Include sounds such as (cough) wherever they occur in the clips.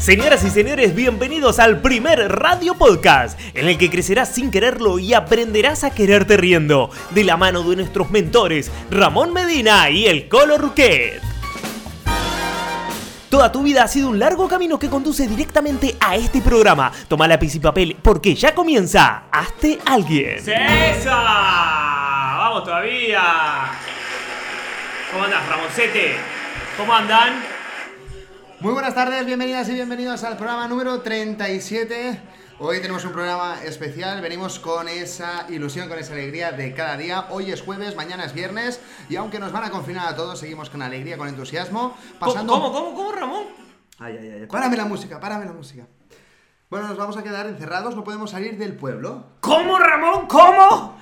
Señoras y señores, bienvenidos al primer Radio Podcast, en el que crecerás sin quererlo y aprenderás a quererte riendo, de la mano de nuestros mentores, Ramón Medina y el Colo Ruquet. Toda tu vida ha sido un largo camino que conduce directamente a este programa. Toma lápiz y papel porque ya comienza Hazte Alguien. ¡César! ¡Vamos todavía! ¿Cómo andas, Ramoncete? ¿Cómo andan? Muy buenas tardes, bienvenidas y bienvenidos al programa número 37. Hoy tenemos un programa especial, venimos con esa ilusión, con esa alegría de cada día. Hoy es jueves, mañana es viernes y aunque nos van a confinar a todos, seguimos con alegría, con entusiasmo, pasando... ¿Cómo, cómo, cómo, Ramón? Ay, ay, ay, párame la música, párame la música. Bueno, nos vamos a quedar encerrados, no podemos salir del pueblo. ¿Cómo, Ramón? ¿Cómo?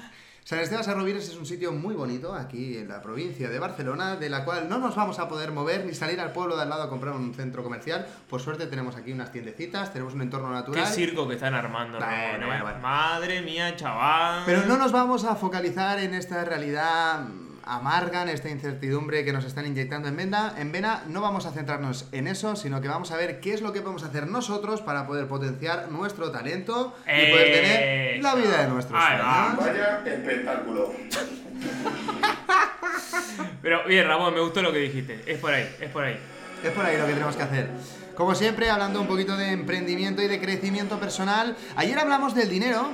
San Esteban Sarrovires es un sitio muy bonito aquí en la provincia de Barcelona, de la cual no nos vamos a poder mover ni salir al pueblo de al lado a comprar un centro comercial. Por suerte tenemos aquí unas tiendecitas, tenemos un entorno natural. Qué circo que están armando, Bueno, Ramón, bueno, bueno. Madre mía, chaval. Pero no nos vamos a focalizar en esta realidad amarga, en esta incertidumbre que nos están inyectando en vena. En vena no vamos a centrarnos en eso, sino que vamos a ver qué es lo que podemos hacer nosotros para poder potenciar nuestro talento y poder tener la vida de nuestros sueños. Vaya espectáculo. Pero bien, Ramón, me gustó lo que dijiste. Es por ahí, es por ahí. Es por ahí lo que tenemos que hacer. Como siempre, hablando un poquito de emprendimiento y de crecimiento personal. Ayer hablamos del dinero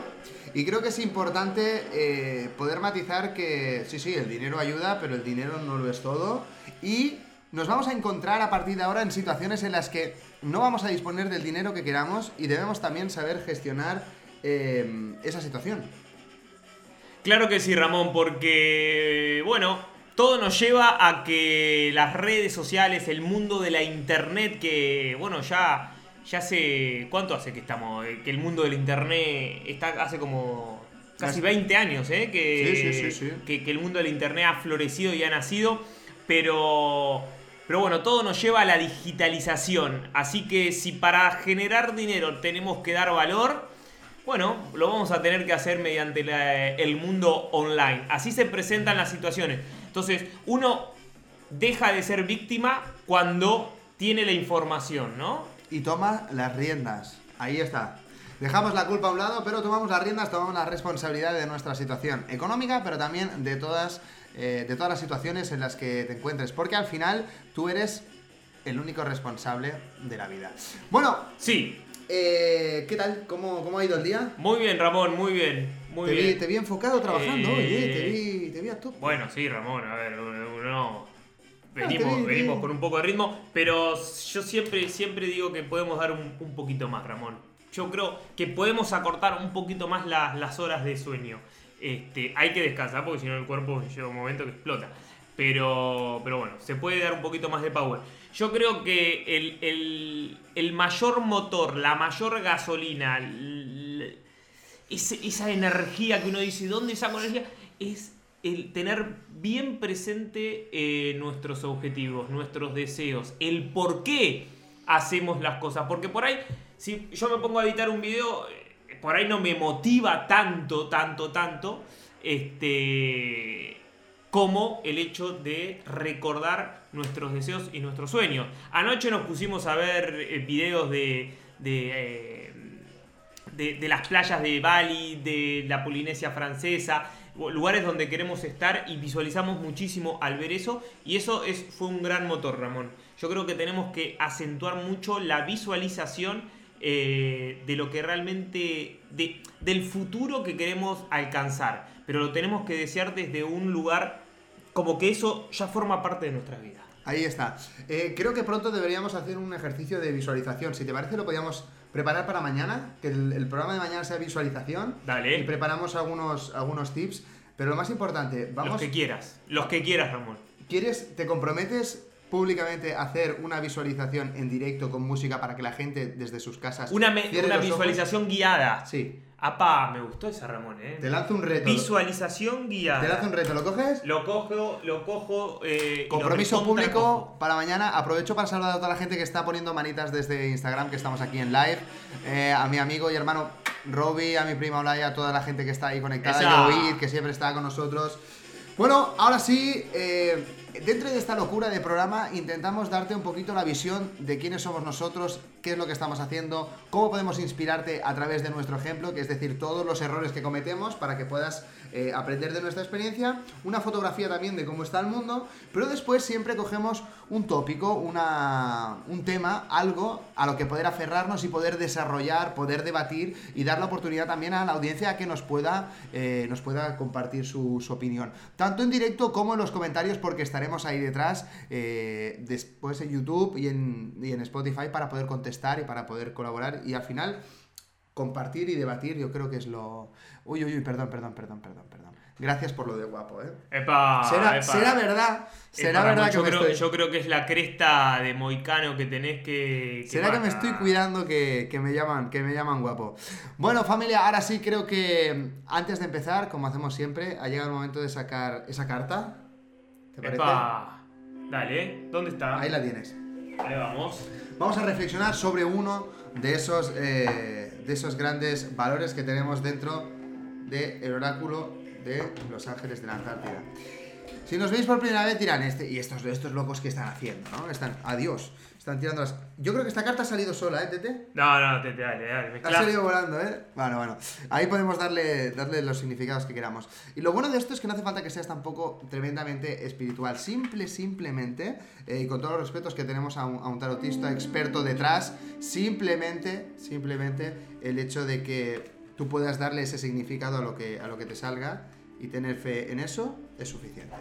y creo que es importante eh, poder matizar que sí, sí, el dinero ayuda, pero el dinero no lo es todo. Y nos vamos a encontrar a partir de ahora en situaciones en las que no vamos a disponer del dinero que queramos y debemos también saber gestionar eh, esa situación. Claro que sí, Ramón, porque, bueno, todo nos lleva a que las redes sociales, el mundo de la internet, que, bueno, ya, ya hace, ¿cuánto hace que estamos? Eh, Que el mundo del internet está hace como casi Casi. 20 años, ¿eh? Que, Sí, sí, sí, sí. Que, que el mundo del internet ha florecido y ha nacido, pero... Pero bueno, todo nos lleva a la digitalización. Así que si para generar dinero tenemos que dar valor, bueno, lo vamos a tener que hacer mediante la- el mundo online. Así se presentan las situaciones. Entonces, uno deja de ser víctima cuando tiene la información, ¿no? Y toma las riendas. Ahí está. Dejamos la culpa a un lado, pero tomamos las riendas, tomamos la responsabilidad de nuestra situación económica, pero también de todas, eh, de todas las situaciones en las que te encuentres, porque al final tú eres el único responsable de la vida. Bueno, Sí, eh, ¿qué tal? ¿Cómo, ¿Cómo ha ido el día? muy bien, Ramón, muy bien. Muy te, bien. Vi, te vi enfocado trabajando Eh, hoy, eh, te, vi, te vi a tope. Bueno, sí, Ramón, a ver, uno. Venimos, venimos con un poco de ritmo, pero yo siempre, siempre digo que podemos dar un, un poquito más, Ramón. Yo creo que podemos acortar un poquito más la- las horas de sueño. Este, hay que descansar porque si no el cuerpo llega un momento que explota. Pero, pero bueno, se puede dar un poquito más de power. Yo creo que el, el- el mayor motor, la mayor gasolina, l- ese- esa energía que uno dice, ¿dónde saco energía? Es el tener bien presente eh, nuestros objetivos, nuestros deseos, el por qué hacemos las cosas. Porque por ahí, si yo me pongo a editar un video, eh, por ahí no me motiva tanto, tanto, tanto, este, como el hecho de recordar nuestros deseos y nuestros sueños. Anoche nos pusimos a ver eh, videos de... de de, las playas de Bali, de la Polinesia francesa, lugares donde queremos estar y visualizamos muchísimo al ver eso y eso es, fue un gran motor, Ramón. Yo creo que tenemos que acentuar mucho la visualización eh, de lo que realmente, de- del futuro que queremos alcanzar, pero lo tenemos que desear desde un lugar como que eso ya forma parte de nuestras vidas. Ahí está. Eh, creo que pronto deberíamos hacer un ejercicio de visualización. Si te parece, lo podríamos preparar para mañana. Que el, el programa de mañana sea visualización. Dale. Y preparamos algunos, algunos tips. Pero lo más importante, Los vamos. que quieras, los que quieras, Ramón. ¿Quieres, te comprometes públicamente a hacer una visualización en directo con música para que la gente desde sus casas. Una, me- una los ojos? visualización guiada. Sí. Apa, me gustó esa Ramón, eh. Te lanzo un reto. Visualización guiada. Te lanzo un reto, ¿lo coges? Lo cojo, lo cojo. eh, lo Compromiso público cojo. para mañana. Aprovecho para saludar a toda la gente que está poniendo manitas desde Instagram, que estamos aquí en live. Eh, a mi amigo y hermano Robbie, a mi prima Olaya, a toda la gente que está ahí conectada. Que siempre está con nosotros. Bueno, ahora sí, eh, Dentro de esta locura de programa intentamos darte un poquito la visión de quiénes somos nosotros, qué es lo que estamos haciendo, cómo podemos inspirarte a través de nuestro ejemplo, que es decir, todos los errores que cometemos para que puedas eh, aprender de nuestra experiencia, una fotografía también de cómo está el mundo, pero después siempre cogemos un tópico, una, un tema, algo a lo que poder aferrarnos y poder desarrollar, poder debatir y dar la oportunidad también a la audiencia que nos pueda, eh, nos pueda compartir su, su opinión, tanto en directo como en los comentarios, porque estaremos ahí detrás, eh, después en YouTube y en, y en Spotify para poder contestar y para poder colaborar y al final compartir y debatir, yo creo que es lo... Uy, uy, uy, perdón, perdón, perdón, perdón, perdón. Gracias por lo de guapo, ¿eh? Epa, será, epa. será verdad, será Epa, verdad que yo me creo, estoy... yo creo que es la cresta de moicano que tenés que. que ¿Será que me estoy cuidando que, que me llaman, que me llaman guapo? Bueno, familia, ahora sí creo que antes de empezar, como hacemos siempre, ha llegado el momento de sacar esa carta. ¿Te? Epa. Dale. ¿dónde está? Ahí la tienes. Ahí vamos. Vamos a reflexionar sobre uno de esos, eh, de esos grandes valores que tenemos dentro del oráculo de los ángeles de la Antártida. Si nos veis por primera vez dirán, este, y estos, estos locos que están haciendo, ¿no? Están, adiós, están tirando las... Yo creo que esta carta ha salido sola, ¿eh, Tete? No, no, te, te- dale, dale. Ha salido volando, ¿eh? Bueno, bueno. Ahí podemos darle, darle los significados que queramos. Y lo bueno de esto es que no hace falta que seas tampoco tremendamente espiritual. Simple, simplemente, eh, y con todos los respetos que tenemos a un, a un tarotista experto detrás, simplemente, simplemente el hecho de que tú puedas darle ese significado a lo que, a lo que te salga y tener fe en eso es suficiente.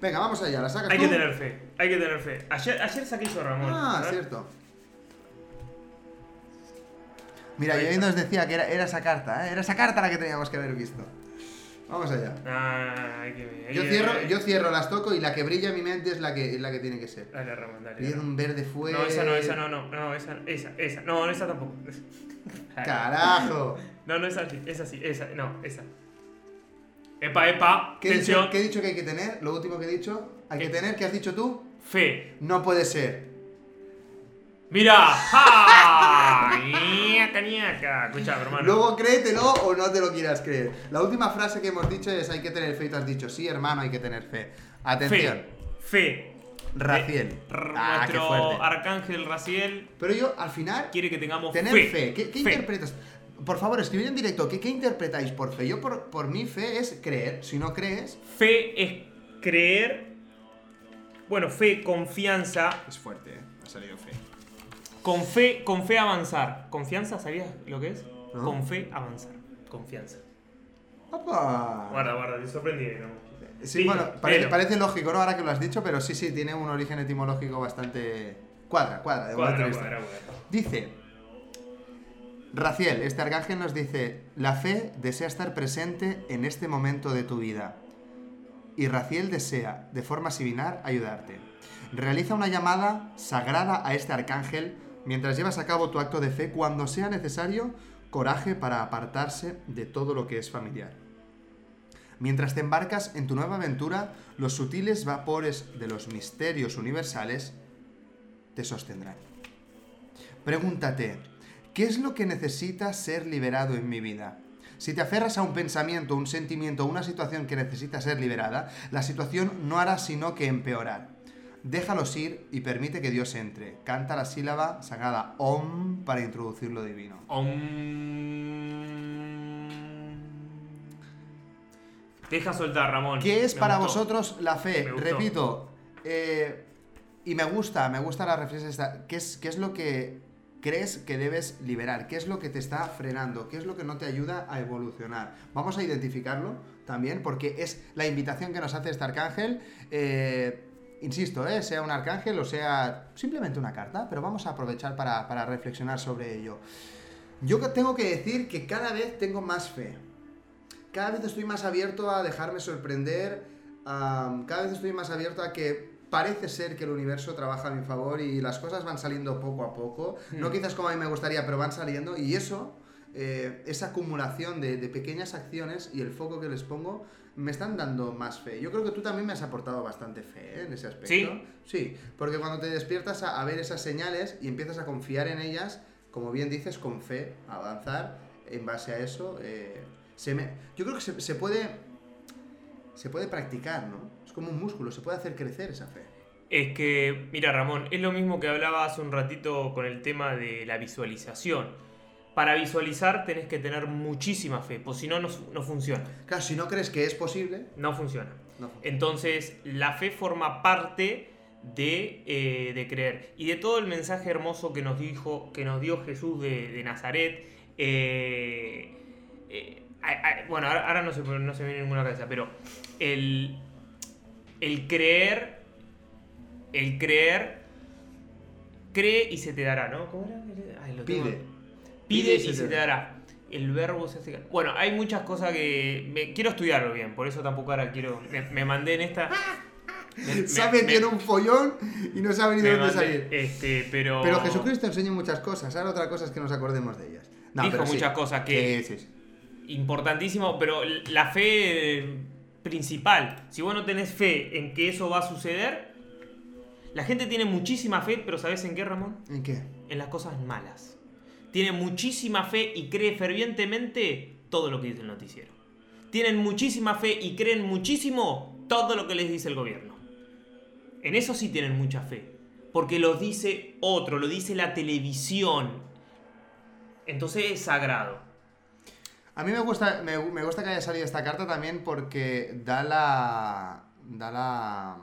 Venga, vamos allá. ¿La sacas Hay tú? que tener fe, hay que tener fe. Ayer, ayer saqué yo, Ramón. Ah, cierto. Mira, yo ahí nos decía que era, era esa carta, ¿eh? Era esa carta la que teníamos que haber visto. Vamos allá. Ah, hay que hay Yo cierro, yo cierro, las toco y la que brilla en mi mente es la que, es la que tiene que ser. Dale, Ramón, dale. Viene un verde fuego. No, esa no, esa no, no, no, esa, esa, esa. No, esa tampoco. (laughs) ¡Carajo! No, no es así, esa sí, esa, no, esa. Epa, epa, ¿Qué dicho, qué he dicho que hay que tener? Lo último que he dicho. ¿Hay que tener? ¿Qué has dicho tú? fe. No puede ser. Mira, ¡ja! Ñaca, ñaca. Escucha, hermano. Luego créetelo o no te lo quieras creer. La última frase que hemos dicho es hay que tener fe y tú has dicho sí, hermano, hay que tener fe. Atención. fe, fe. Raciel. R- Ah, qué Nuestro fuerte. arcángel Raciel Pero yo, al final, quiere que tengamos tener fe. fe. ¿Qué, qué Fe. interpretas? Por favor, escribid en directo. ¿qué, qué interpretáis por fe? Yo, por, por mí, fe es creer. Si no crees, Fe es creer. Bueno, fe, confianza. es fuerte, ¿eh? Ha salido fe. Con fe, con fe avanzar. ¿Confianza? ¿Sabías lo que es? No. Con fe avanzar. Confianza. ¡Opa! Guarda, guarda, te sorprendí, ¿no? Sí, bueno, parece, parece lógico, ¿no? Ahora que lo has dicho, pero sí, sí, tiene un origen etimológico bastante... Cuadra, cuadra. de Cuadra, cuadra, cuadra. Dice, Raciel, este arcángel nos dice, la fe desea estar presente en este momento de tu vida. Y Raciel desea, de forma similar, ayudarte. Realiza una llamada sagrada a este arcángel mientras llevas a cabo tu acto de fe cuando sea necesario, coraje para apartarse de todo lo que es familiar. Mientras te embarcas en tu nueva aventura, los sutiles vapores de los misterios universales te sostendrán. Pregúntate, ¿qué es lo que necesita ser liberado en mi vida? Si te aferras a un pensamiento, un sentimiento, una situación que necesita ser liberada, la situación no hará sino que empeorar. Déjalos ir y permite que Dios entre. Canta la sílaba sagrada OM para introducir lo divino. Om. Deja soltar, Ramón. ¿Qué es Me para gustó. vosotros la fe? Repito, eh, y me gusta, me gusta la reflexión esta. ¿Qué es, ¿Qué es lo que crees que debes liberar? ¿Qué es lo que te está frenando? ¿Qué es lo que no te ayuda a evolucionar? Vamos a identificarlo también porque es la invitación que nos hace este arcángel. eh, insisto, eh, sea un arcángel o sea simplemente una carta, pero vamos a aprovechar para, reflexionar sobre ello. Yo tengo que decir que cada vez tengo más fe cada vez estoy más abierto a dejarme sorprender, cada vez estoy más abierto a que parece ser que el universo trabaja a mi favor y las cosas van saliendo poco a poco, no Hmm. quizás como a mí me gustaría, pero van saliendo y eso, eh, esa acumulación de, de pequeñas acciones y el foco que les pongo me están dando más fe. Yo creo que tú también me has aportado bastante fe ¿eh? en ese aspecto. ¿Sí? Sí, porque cuando te despiertas a, a ver esas señales y empiezas a confiar en ellas, como bien dices, con fe, avanzar en base a eso, eh, se me, yo creo que se, se puede se puede practicar, ¿no? Como un músculo, se puede hacer crecer esa fe. Es que, mira Ramón, es lo mismo que hablaba hace un ratito con el tema de la visualización. Para visualizar tenés que tener muchísima fe, pues si no, no, no funciona. Claro, si no crees que es posible, No funciona. no. Entonces, la fe forma parte de, eh, de creer. Y de todo el mensaje hermoso que nos, dijo, que nos dio Jesús de, de Nazaret. eh, eh, bueno, ahora, ahora no, se, no se me viene ninguna cabeza, pero el, el creer, el creer, cree y se te dará, ¿no? ¿Cómo era? Ay, lo tengo- Pide. Pide y se te dará. El verbo se hace. Bueno, hay muchas cosas que. me- quiero estudiarlo bien, por eso tampoco ahora quiero. Me, me mandé en esta. me- Se (laughs) ha me- metido en un follón y no sabe ni de dónde mandé, salir. Este, pero. Pero Jesucristo enseña muchas cosas, ahora otra cosa es que nos acordemos de ellas. No, Dijo sí. muchas cosas que- Sí, sí. Importantísimo, pero la fe principal. Si vos no tenés fe en que eso va a suceder. La gente tiene muchísima fe, pero ¿sabes en qué, Ramón? ¿En qué? En las cosas malas. Tiene muchísima fe y cree fervientemente todo lo que dice el noticiero. Tienen muchísima fe y creen muchísimo todo lo que les dice el gobierno. En eso sí tienen mucha fe. Porque lo dice otro, lo dice la televisión. Entonces es sagrado. A mí me gusta, me, gusta que haya salido esta carta también porque da la. da la.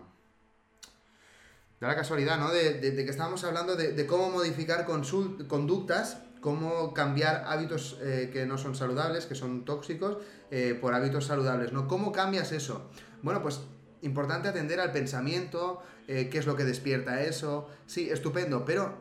da la casualidad, ¿no? De, que estábamos hablando de, cómo modificar conductas, cómo cambiar hábitos eh, que no son saludables, que son tóxicos, eh, por hábitos saludables, ¿no? ¿Cómo cambias eso? Bueno, pues importante atender al pensamiento, eh, qué es lo que despierta eso. Sí, estupendo, pero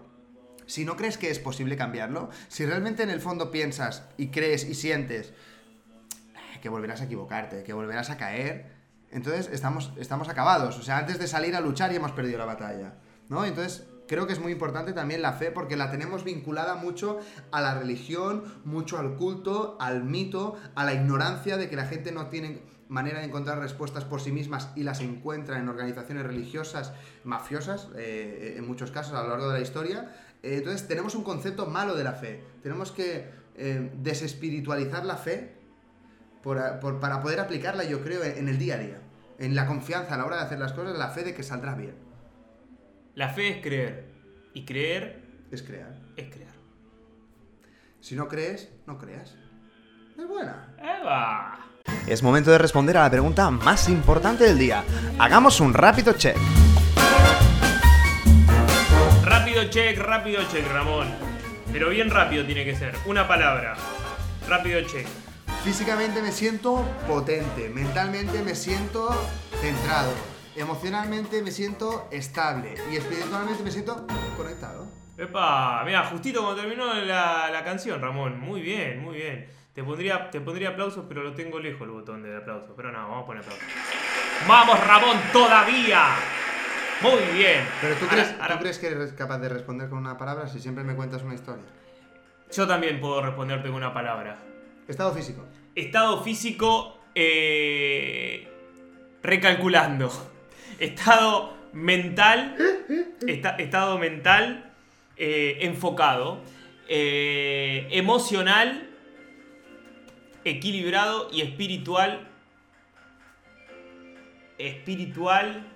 si no crees que es posible cambiarlo, si realmente en el fondo piensas y crees y sientes eh, que volverás a equivocarte, que volverás a caer, entonces estamos, estamos acabados. O sea, antes de salir a luchar ya hemos perdido la batalla. ¿No? Entonces, creo que es muy importante también la fe porque la tenemos vinculada mucho a la religión, mucho al culto, al mito, a la ignorancia de que la gente no tiene manera de encontrar respuestas por sí mismas y las encuentra en organizaciones religiosas mafiosas, eh, en muchos casos a lo largo de la historia. Eh, entonces tenemos un concepto malo de la fe. Tenemos que eh, desespiritualizar la fe por- por- para poder aplicarla, yo creo, en el día a día. En la confianza a la hora de hacer las cosas, la fe de que saldrá bien. La fe es creer. Y creer Es crear. es crear. Si no crees, no creas. Es buena. ¡Eva! Es momento de responder a la pregunta más importante del día. Hagamos un rápido check. Rápido check, rápido check, Ramón. Pero bien rápido tiene que ser. Una palabra. Rápido check. Físicamente me siento potente, mentalmente me siento centrado, emocionalmente me siento estable y espiritualmente me siento conectado. Epa, mira, justito cuando terminó la, la canción, Ramón. Muy bien, muy bien. Te pondría, te pondría aplausos, pero lo tengo lejos el botón de aplausos. Pero no, vamos a poner aplausos. ¡Vamos, Ramón, todavía! Muy bien. Pero ¿tú Ahora- crees, ahora- ¿tú crees que eres capaz de responder con una palabra si siempre me cuentas una historia? Yo también puedo responderte con una palabra. Estado físico. Estado físico, eh, recalculando. Estado mental, esta- estado mental, eh, enfocado. Eh, emocional, equilibrado y espiritual. Espiritual.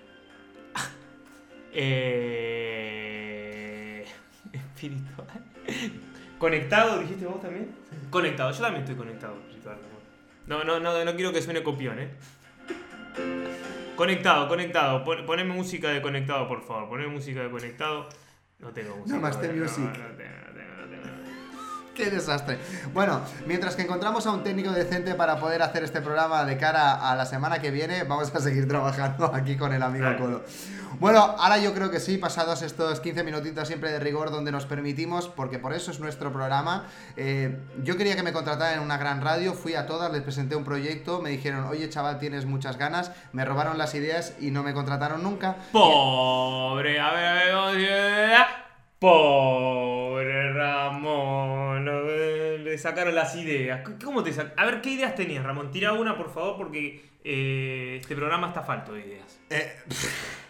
Eh, (laughs) espiritual. ¿Conectado, dijiste vos también? Conectado, yo también estoy conectado. No, no, no, no quiero que suene copión, eh. Conectado, conectado. Pon- poneme música de conectado, por favor. Poneme música de conectado. No tengo música. Namaste no, Music. No, no tengo, no tengo, no tengo. ¡Qué desastre! Bueno, mientras que encontramos a un técnico decente para poder hacer este programa de cara a la semana que viene, vamos a seguir trabajando aquí con el amigo. Colo. Bueno, ahora yo creo que sí, pasados estos 15 minutitos siempre de rigor donde nos permitimos, porque por eso es nuestro programa. eh, yo quería que me contrataran en una gran radio, fui a todas, les presenté un proyecto, me dijeron, oye chaval, tienes muchas ganas, me robaron las ideas y no me contrataron nunca. Pobre, a ver, a ver, Pobre Ramón, a ver, le sacaron las ideas. ¿Cómo te sac- A ver, ¿qué ideas tenías, Ramón? Tira una, por favor, porque eh, este programa está falto de ideas. Eh, (laughs)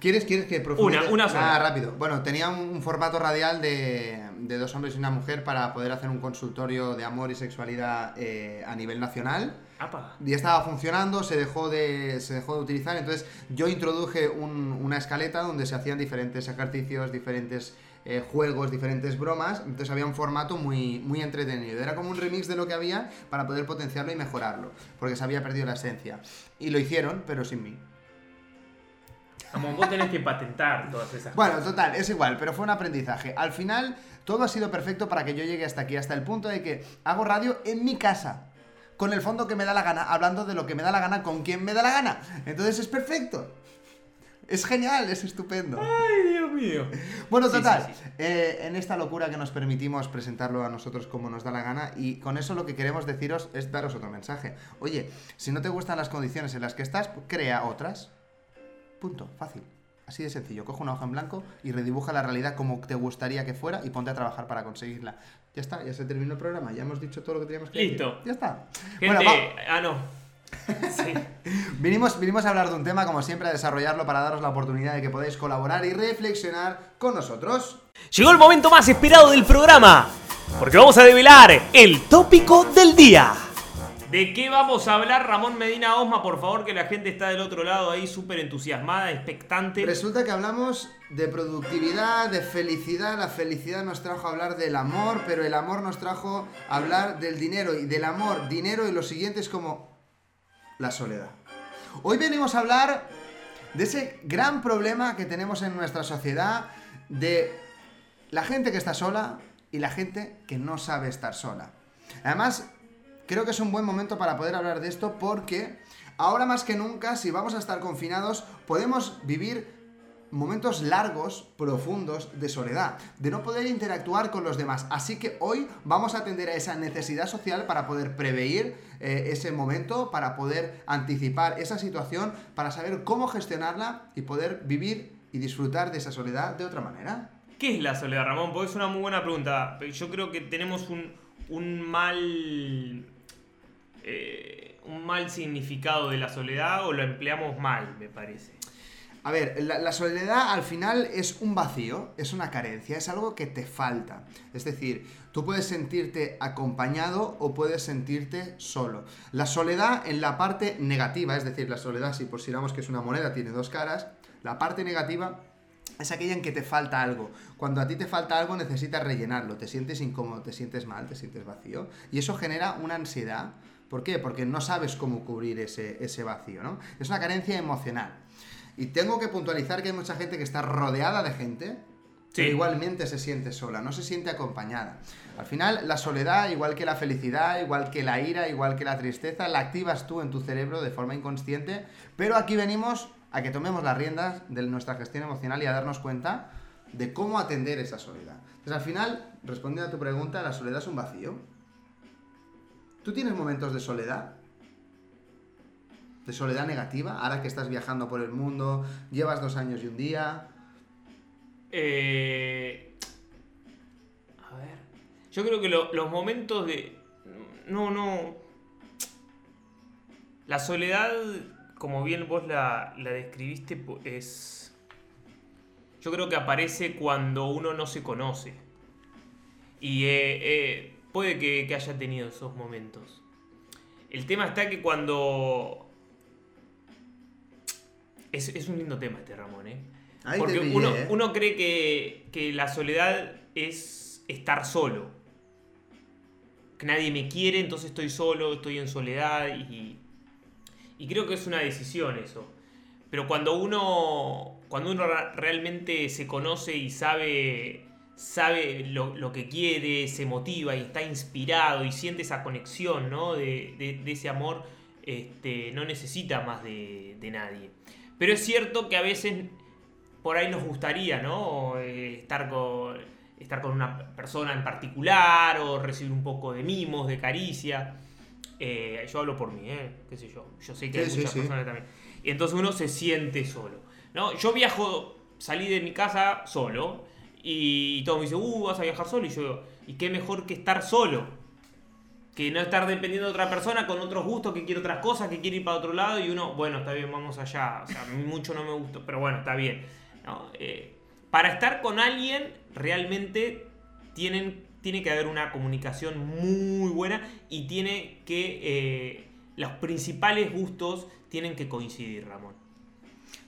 ¿Quieres, ¿Quieres que profundice? Una, una sola. Ah, rápido. Bueno, tenía un, un formato radial de, de dos hombres y una mujer para poder hacer un consultorio de amor y sexualidad eh, a nivel nacional. Apa. Y estaba funcionando, se dejó de, se dejó de utilizar. Entonces yo introduje un- una escaleta donde se hacían diferentes ejercicios, diferentes eh, juegos, diferentes bromas. Entonces había un formato muy, muy entretenido. Era como un remix de lo que había para poder potenciarlo y mejorarlo. Porque se había perdido la esencia. Y lo hicieron, pero sin mí. Ramón, vos tenés que patentar todas esas Bueno, total, es igual, pero fue un aprendizaje. Al final, todo ha sido perfecto para que yo llegue hasta aquí, hasta el punto de que hago radio en mi casa. Con el fondo que me da la gana, hablando de lo que me da la gana, con quien me da la gana. Entonces es perfecto. Es genial, es estupendo. Ay, Dios mío. Bueno, total, sí, sí. eh, en esta locura que nos permitimos presentarlo a nosotros como nos da la gana y con eso lo que queremos deciros es daros otro mensaje. Oye, si no te gustan las condiciones en las que estás, crea otras. Punto, fácil. Así de sencillo. Coge una hoja en blanco y redibuja la realidad como te gustaría que fuera y ponte a trabajar para conseguirla. Ya está, ya se terminó el programa, ya hemos dicho todo lo que teníamos que Listo. decir. Ya está. Gente, Bueno, va- ah, no. (laughs) Sí. Vinimos, vinimos a hablar de un tema, como siempre, a desarrollarlo para daros la oportunidad de que podáis colaborar y reflexionar con nosotros. Llegó el momento más esperado del programa, porque vamos a develar el tópico del día. ¿De qué vamos a hablar, Ramón Medina Osma? Por favor, que la gente está del otro lado ahí súper entusiasmada, expectante. Resulta que hablamos de productividad, de felicidad. La felicidad nos trajo a hablar del amor, pero el amor nos trajo a hablar del dinero. Y del amor, dinero y lo siguiente es como la soledad. Hoy venimos a hablar de ese gran problema que tenemos en nuestra sociedad de la gente que está sola y la gente que no sabe estar sola. Además, creo que es un buen momento para poder hablar de esto porque ahora más que nunca, si vamos a estar confinados, podemos vivir momentos largos, profundos de soledad, de no poder interactuar con los demás. Así que hoy vamos a atender a esa necesidad social para poder prevenir eh, ese momento, para poder anticipar esa situación, para saber cómo gestionarla y poder vivir y disfrutar de esa soledad de otra manera. ¿Qué es la soledad, Ramón? Porque es una muy buena pregunta. Yo creo que tenemos un, un mal. Eh, un mal significado de la soledad o lo empleamos mal, me parece. A ver, la, la soledad al final es un vacío, es una carencia, es algo que te falta. Es decir, tú puedes sentirte acompañado o puedes sentirte solo. La soledad en la parte negativa, es decir, la soledad, si consideramos que es una moneda, tiene dos caras, la parte negativa es aquella en que te falta algo. Cuando a ti te falta algo necesitas rellenarlo, te sientes incómodo, te sientes mal, te sientes vacío. Y eso genera una ansiedad. ¿Por qué? Porque no sabes cómo cubrir ese, ese vacío, ¿no? Es una carencia emocional. Y tengo que puntualizar que hay mucha gente que está rodeada de gente, Sí. pero igualmente se siente sola, no se siente acompañada. Al final, la soledad, igual que la felicidad, igual que la ira, igual que la tristeza, la activas tú en tu cerebro de forma inconsciente, pero aquí venimos a que tomemos las riendas de nuestra gestión emocional y a darnos cuenta de cómo atender esa soledad. Entonces, al final, respondiendo a tu pregunta, la soledad es un vacío. ¿Tú tienes momentos de soledad? ¿De soledad negativa? Ahora que estás viajando por el mundo, llevas dos años y un día. Eh, a ver. Yo creo que lo- los momentos de. No, no. La soledad, como bien vos la, la describiste, es. Yo creo que aparece cuando uno no se conoce. Y eh, eh, puede que, que haya tenido esos momentos. El tema está que cuando. Es, es un lindo tema este, Ramón, ¿eh? Ahí Porque uno, ¿eh? uno cree que, que la soledad es estar solo. Que nadie me quiere, entonces estoy solo, estoy en soledad y, y creo que es una decisión eso. Pero cuando uno, cuando uno realmente se conoce y sabe, sabe lo, lo que quiere, se motiva y está inspirado y siente esa conexión ¿no? de, de- de ese amor, este, no necesita más de, de nadie. Pero es cierto que a veces por ahí nos gustaría, ¿no? Eh, estar con, estar con una persona en particular o recibir un poco de mimos, de caricia. Eh, yo hablo por mí, ¿eh? ¿Qué sé yo? Yo sé que Sí, hay muchas sí. personas también. Y entonces uno se siente solo, ¿no? Yo viajo, salí de mi casa solo y todos me dicen, uh, vas a viajar solo. Y yo, ¿y qué mejor que estar solo? que no estar dependiendo de otra persona con otros gustos, que quiere otras cosas, que quiere ir para otro lado y uno, bueno, está bien, vamos allá. O sea, a mí mucho no me gustó, pero bueno, está bien. Eh, para estar con alguien, realmente tienen, tiene que haber una comunicación muy buena y tiene que. eh, los principales gustos tienen que coincidir, Ramón.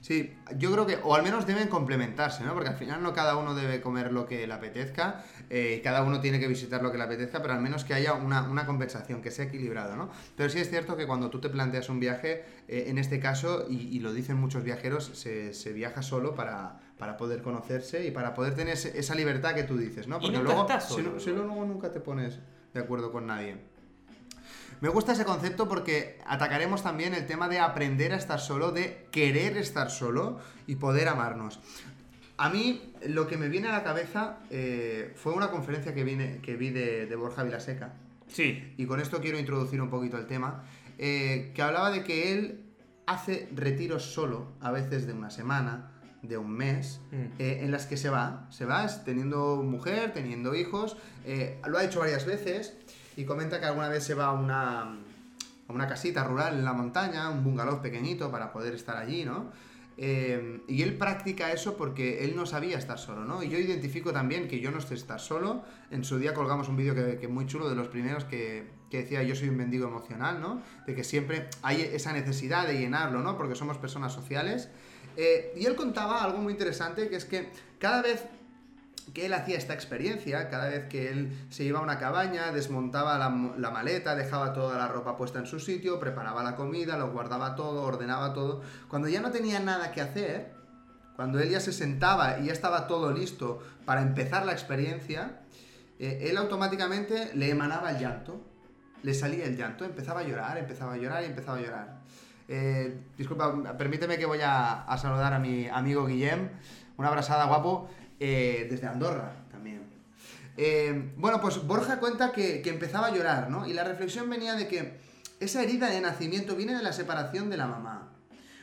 Sí, yo creo que, o al menos deben complementarse, ¿no? Porque al final no cada uno debe comer lo que le apetezca, eh, cada uno tiene que visitar lo que le apetezca, pero al menos que haya una, una compensación, que sea equilibrado, ¿no? Pero sí es cierto que cuando tú te planteas un viaje, eh, en este caso, y, y lo dicen muchos viajeros, se, se viaja solo para, para poder conocerse y para poder tener ese- esa libertad que tú dices, ¿no? Y Porque nunca luego, estás si, solo, no- si luego nunca te pones de acuerdo con nadie. Me gusta ese concepto porque atacaremos también el tema de aprender a estar solo, de querer estar solo y poder amarnos. A mí lo que me viene a la cabeza eh, fue una conferencia que, vine, que vi de, de Borja Vilaseca. Sí, Y con esto quiero introducir un poquito el tema. eh, que hablaba de que él hace retiros solo, a veces de una semana, de un mes, Mm. eh, en las que se va. Se va teniendo mujer, teniendo hijos. eh, lo ha hecho varias veces. Y comenta que alguna vez se va a una, a una casita rural en la montaña, un bungalow pequeñito para poder estar allí, ¿no? Eh, y él practica eso porque él no sabía estar solo, ¿no? Y yo identifico también que yo no sé estar solo. En su día colgamos un vídeo que, que muy chulo de los primeros que, que decía yo soy un mendigo emocional, ¿no? De que siempre hay esa necesidad de llenarlo, ¿no? Porque somos personas sociales. Eh, y él contaba algo muy interesante, que es que cada vez que él hacía esta experiencia, cada vez que él se iba a una cabaña, desmontaba la, maleta, dejaba toda la ropa puesta en su sitio, preparaba la comida, lo guardaba todo, ordenaba todo, cuando ya no tenía nada que hacer, cuando él ya se sentaba y ya estaba todo listo para empezar la experiencia, eh, él automáticamente le emanaba el llanto, le salía el llanto, empezaba a llorar, empezaba a llorar y empezaba a llorar. Eh, disculpa, permíteme que voy a, a saludar a mi amigo Guillem. Una abrazada, guapo, eh, desde Andorra también. Eh, bueno, pues Borja cuenta que, que empezaba a llorar, ¿no? Y la reflexión venía de que esa herida de nacimiento viene de la separación de la mamá.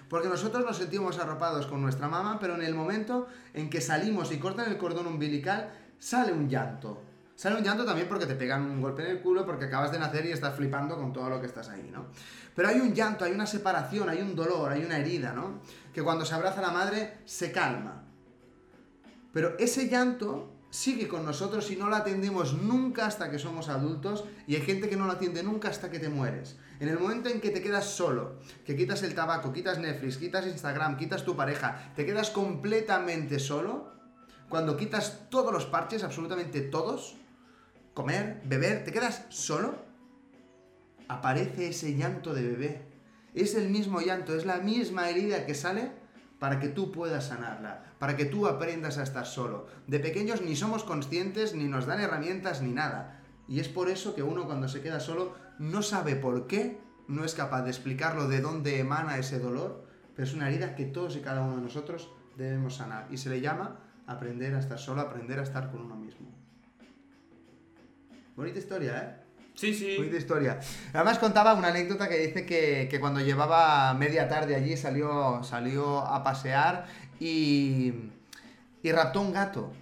Porque nosotros nos sentimos arropados con nuestra mamá, pero en el momento en que salimos y cortan el cordón umbilical, sale un llanto. Sale un llanto también porque te pegan un golpe en el culo, porque acabas de nacer y estás flipando con todo lo que estás ahí, ¿no? Pero hay un llanto, hay una separación, hay un dolor, hay una herida, ¿no? Que cuando se abraza la madre se calma. Pero ese llanto sigue con nosotros y no lo atendemos nunca hasta que somos adultos y hay gente que no lo atiende nunca hasta que te mueres. En el momento en que te quedas solo, que quitas el tabaco, quitas Netflix, quitas Instagram, quitas tu pareja, te quedas completamente solo, cuando quitas todos los parches, absolutamente todos, comer, beber, te quedas solo, aparece ese llanto de bebé. Es el mismo llanto, es la misma herida que sale para que tú puedas sanarla, para que tú aprendas a estar solo. De pequeños ni somos conscientes, ni nos dan herramientas, ni nada. Y es por eso que uno cuando se queda solo no sabe por qué, no es capaz de explicarlo de dónde emana ese dolor, pero es una herida que todos y cada uno de nosotros debemos sanar. Y se le llama aprender a estar solo, aprender a estar con uno mismo. Bonita historia, ¿eh? Sí, sí. Bonita historia. Además contaba una anécdota que dice que, que cuando llevaba media tarde allí salió, salió a pasear y, y raptó un gato.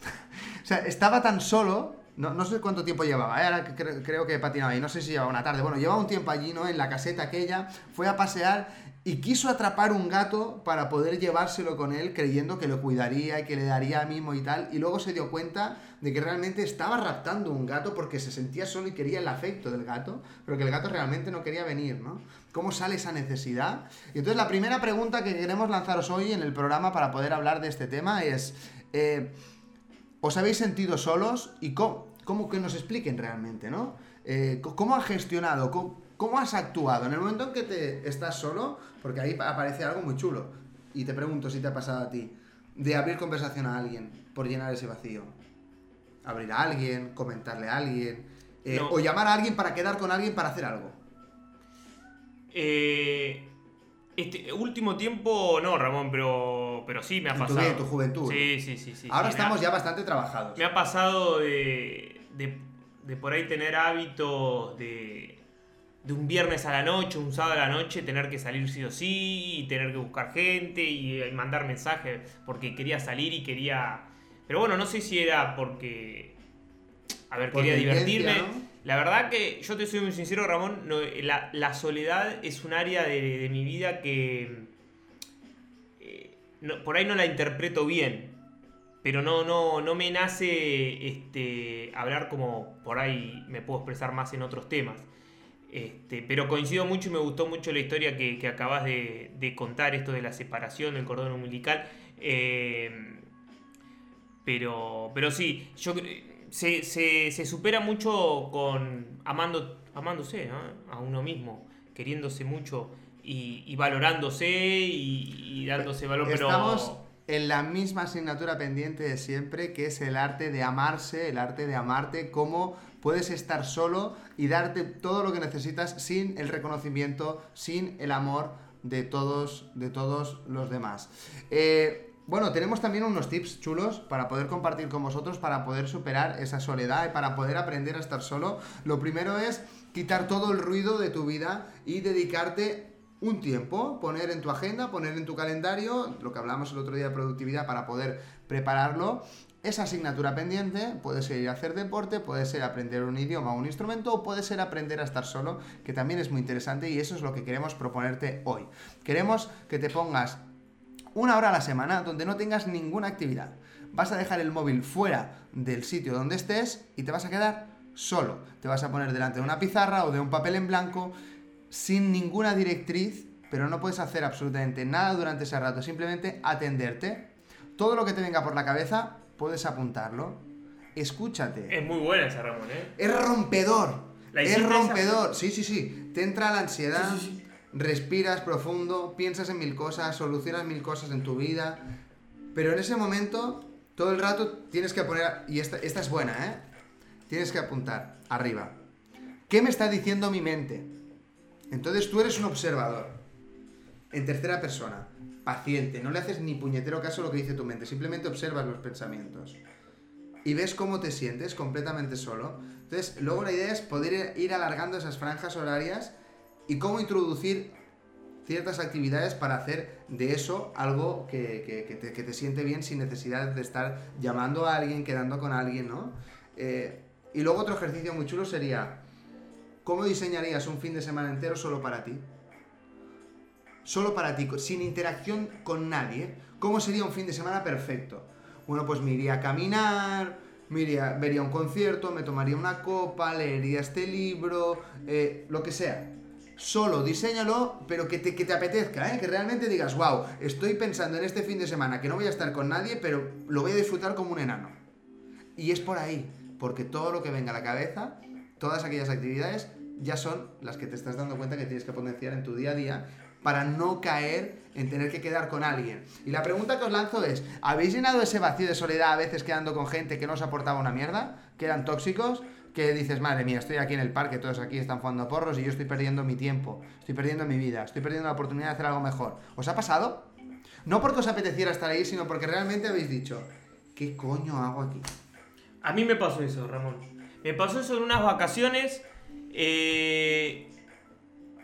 (laughs) o sea, estaba tan solo, no, no sé cuánto tiempo llevaba, ¿eh? ahora cre- creo que patinaba y no sé si llevaba una tarde. Bueno, llevaba un tiempo allí, ¿no? En la caseta aquella, fue a pasear y quiso atrapar un gato para poder llevárselo con él creyendo que lo cuidaría y que le daría mimo y tal. Y luego se dio cuenta de que realmente estaba raptando un gato porque se sentía solo y quería el afecto del gato, pero que el gato realmente no quería venir, ¿no? ¿Cómo sale esa necesidad? Y entonces la primera pregunta que queremos lanzaros hoy en el programa para poder hablar de este tema es... eh, ¿Os habéis sentido solos? ¿Y cómo, cómo que nos expliquen realmente, ¿no? Eh, ¿Cómo has gestionado? ¿Cómo, cómo has actuado? En el momento en que te estás solo, porque ahí pa- aparece algo muy chulo, y te pregunto si te ha pasado a ti, de abrir conversación a alguien por llenar ese vacío. Abrir a alguien, comentarle a alguien, eh, No. o llamar a alguien para quedar con alguien para hacer algo. Eh, este último tiempo, no, Ramón, pero, pero sí me ha En tu pasado. vida, en tu juventud, Sí, sí, sí. sí Ahora sí, estamos ha- ya bastante trabajados. Me ha pasado de, de, de por ahí tener hábitos de, de un viernes a la noche, un sábado a la noche, tener que salir sí o sí, y tener que buscar gente y eh, mandar mensajes porque quería salir y quería... Pero bueno, no sé si era porque... A ver, Por quería divertirme. ¿no? La verdad que yo te soy muy sincero, Ramón, no, la, la soledad es un área de, de mi vida que eh, no- por ahí no la interpreto bien. Pero no, no, no me nace este, hablar como por ahí me puedo expresar más en otros temas. Este, pero coincido mucho y me gustó mucho la historia que, acabas de, contar, esto de la separación del cordón umbilical. Eh, pero, pero sí, yo se, se, supera mucho con amando, amándose a uno mismo, queriéndose mucho y, valorándose y, dándose valor. Estamos en la misma asignatura pendiente de siempre, que es el arte de amarse, el arte de amarte, cómo puedes estar solo y darte todo lo que necesitas sin el reconocimiento, sin el amor de todos, de todos los demás. Eh, bueno, tenemos también unos tips chulos para poder compartir con vosotros, para poder superar esa soledad y para poder aprender a estar solo. Lo primero es quitar todo el ruido de tu vida y dedicarte un tiempo, poner en tu agenda, poner en tu calendario, lo que hablamos el otro día de productividad para poder prepararlo. Esa asignatura pendiente puede ser ir a hacer deporte, puede ser aprender un idioma o un instrumento o puede ser aprender a estar solo, que también es muy interesante y eso es lo que queremos proponerte hoy. Queremos que te pongas una hora a la semana donde no tengas ninguna actividad. Vas a dejar el móvil fuera del sitio donde estés y te vas a quedar solo. Te vas a poner delante de una pizarra o de un papel en blanco sin ninguna directriz, pero no puedes hacer absolutamente nada durante ese rato, simplemente atenderte. Todo lo que te venga por la cabeza, puedes apuntarlo. Escúchate. es muy buena esa Ramón, ¿eh? Es rompedor. ¿La Es rompedor. Sí, sí, sí. Te entra la ansiedad, Sí, sí, sí. respiras profundo, piensas en mil cosas, solucionas mil cosas en tu vida. Pero en ese momento, todo el rato tienes que poner. Y esta, esta es buena, ¿eh? Tienes que apuntar arriba. ¿Qué me está diciendo mi mente? Entonces tú eres un observador. En tercera persona. Paciente. No le haces ni puñetero caso a lo que dice tu mente. Simplemente observas los pensamientos y ves cómo te sientes completamente solo. Entonces, luego la idea es poder ir alargando esas franjas horarias y cómo introducir ciertas actividades para hacer de eso algo que, que- te, que te siente bien sin necesidad de estar llamando a alguien, quedando con alguien, ¿no? Eh, y luego otro ejercicio muy chulo sería, ¿cómo diseñarías un fin de semana entero solo para ti? Solo para ti, sin interacción con nadie. ¿Cómo sería un fin de semana perfecto? Bueno, pues me iría a caminar, me iría- vería un concierto, me tomaría una copa, leería este libro, eh, lo que sea. Solo diseñalo, pero que te, que te apetezca, ¿eh? que realmente digas, wow, estoy pensando en este fin de semana que no voy a estar con nadie, pero lo voy a disfrutar como un enano. Y es por ahí, porque todo lo que venga a la cabeza, todas aquellas actividades, ya son las que te estás dando cuenta que tienes que potenciar en tu día a día para no caer en tener que quedar con alguien. Y la pregunta que os lanzo es, ¿habéis llenado ese vacío de soledad a veces quedando con gente que no os aportaba una mierda? ¿Que eran tóxicos? Que dices, madre mía, estoy aquí en el parque, todos aquí están jugando porros y yo estoy perdiendo mi tiempo, estoy perdiendo mi vida, estoy perdiendo la oportunidad de hacer algo mejor. ¿Os ha pasado? No porque os apeteciera estar ahí, sino porque realmente habéis dicho, ¿qué coño hago aquí? A mí me pasó eso, Ramón. Me pasó eso en unas vacaciones. eh,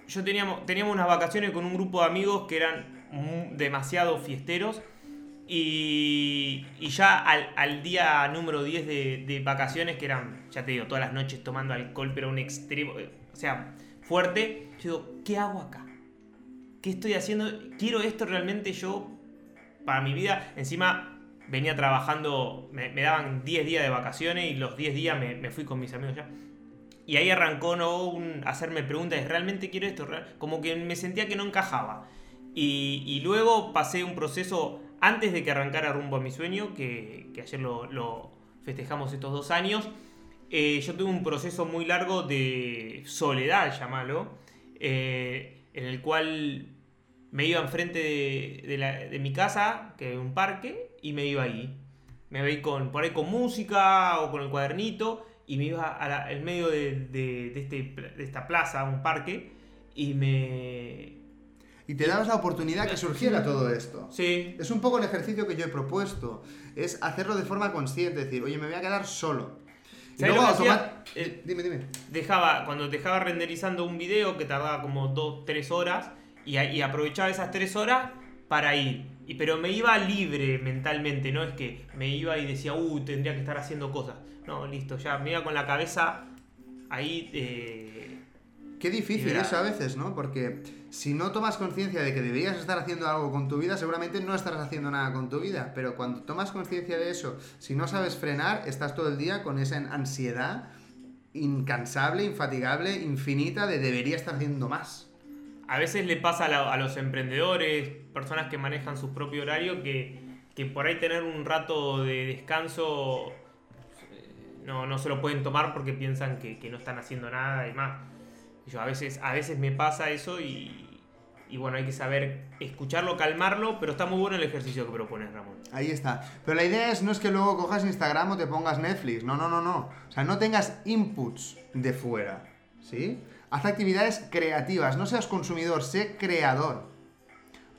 yo teníamos, teníamos unas vacaciones con un grupo de amigos que eran demasiado fiesteros. Y, y ya al, al día número 10 de, de vacaciones, que eran, ya te digo, todas las noches tomando alcohol, pero un extremo, o sea, fuerte, yo digo, ¿qué hago acá? ¿Qué estoy haciendo? ¿Quiero esto realmente yo para mi vida? Encima venía trabajando, me, me daban 10 días de vacaciones y los 10 días me, me fui con mis amigos ya. Y ahí arrancó ¿no? un, hacerme preguntas, ¿realmente quiero esto? Como que me sentía que no encajaba. Y, y luego pasé un proceso antes de que arrancara rumbo a mi sueño, que, ayer lo, festejamos estos dos años. eh, yo tuve un proceso muy largo de soledad, llámalo, eh, en el cual me iba enfrente de, mi casa, que es un parque, y me iba ahí. Me iba con, por ahí con música o con el cuadernito, y me iba al medio de, de- de este, de esta plaza, un parque, y me... Y te dabas la oportunidad que surgiera todo esto. Sí, Es un poco el ejercicio que yo he propuesto. Es hacerlo de forma consciente, decir, oye, me voy a quedar solo. Y ¿Sabes luego Eh, Dime, dime. dejaba, cuando dejaba renderizando un video que tardaba como 2-3 horas y, y aprovechaba esas 3 horas para ir. Y, pero me iba libre mentalmente, no es que me iba y decía, uh, tendría que estar haciendo cosas. No, listo, ya me iba con la cabeza ahí... eh, Qué difícil eso a veces, ¿no? Porque si no tomas conciencia de que deberías estar haciendo algo con tu vida, seguramente no estarás haciendo nada con tu vida. Pero cuando tomas conciencia de eso, si no sabes frenar, estás todo el día con esa ansiedad incansable, infatigable, infinita de debería estar haciendo más. A veces le pasa a, la- a los emprendedores, personas que manejan su propio horario, que, que por ahí tener un rato de descanso no, no se lo pueden tomar porque piensan que, que no están haciendo nada y más. Yo a veces, a veces me pasa eso y, y bueno, hay que saber escucharlo, calmarlo, pero está muy bueno el ejercicio que propones, Ramón. Ahí está. Pero la idea es no es que luego cojas Instagram o te pongas Netflix. No, no, no, no. O sea, no tengas inputs de fuera. ¿Sí? Haz actividades creativas. No seas consumidor, sé creador.